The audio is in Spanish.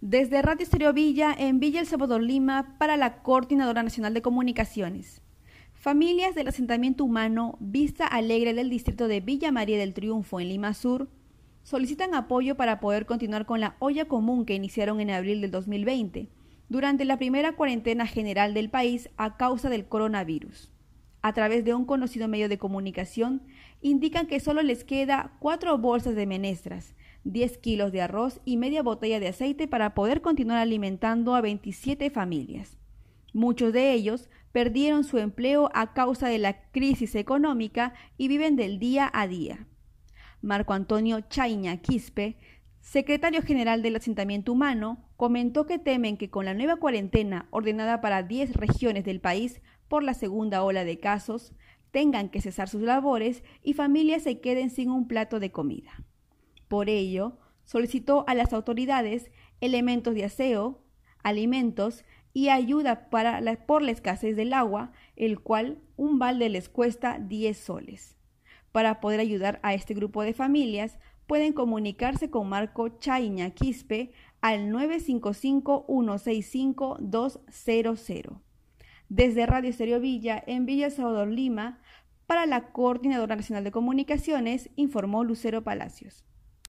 Desde Radio Estéreo Villa, en Villa El Salvador, Lima, para la Coordinadora Nacional de Comunicaciones. Familias del asentamiento humano Vista Alegre del distrito de Villa María del Triunfo, en Lima Sur, solicitan apoyo para poder continuar con la olla común que iniciaron en abril del 2020, durante la primera cuarentena general del país a causa del coronavirus. A través de un conocido medio de comunicación, indican que solo les queda cuatro bolsas de menestras, 10 kilos de arroz y media botella de aceite para poder continuar alimentando a 27 familias. Muchos de ellos perdieron su empleo a causa de la crisis económica y viven del día a día. Marco Antonio Chaiña Quispe, secretario general del asentamiento humano, comentó que temen que con la nueva cuarentena ordenada para 10 regiones del país por la segunda ola de casos, tengan que cesar sus labores y familias se queden sin un plato de comida. Por ello, solicitó a las autoridades elementos de aseo, alimentos y ayuda para por la escasez del agua, el cual un balde les cuesta 10 soles. Para poder ayudar a este grupo de familias, pueden comunicarse con Marco Chaiña Quispe al 955-165-200. Desde Radio Estéreo Villa, en Villa Salvador, Lima, para la Coordinadora Nacional de Comunicaciones, informó Lucero Palacios.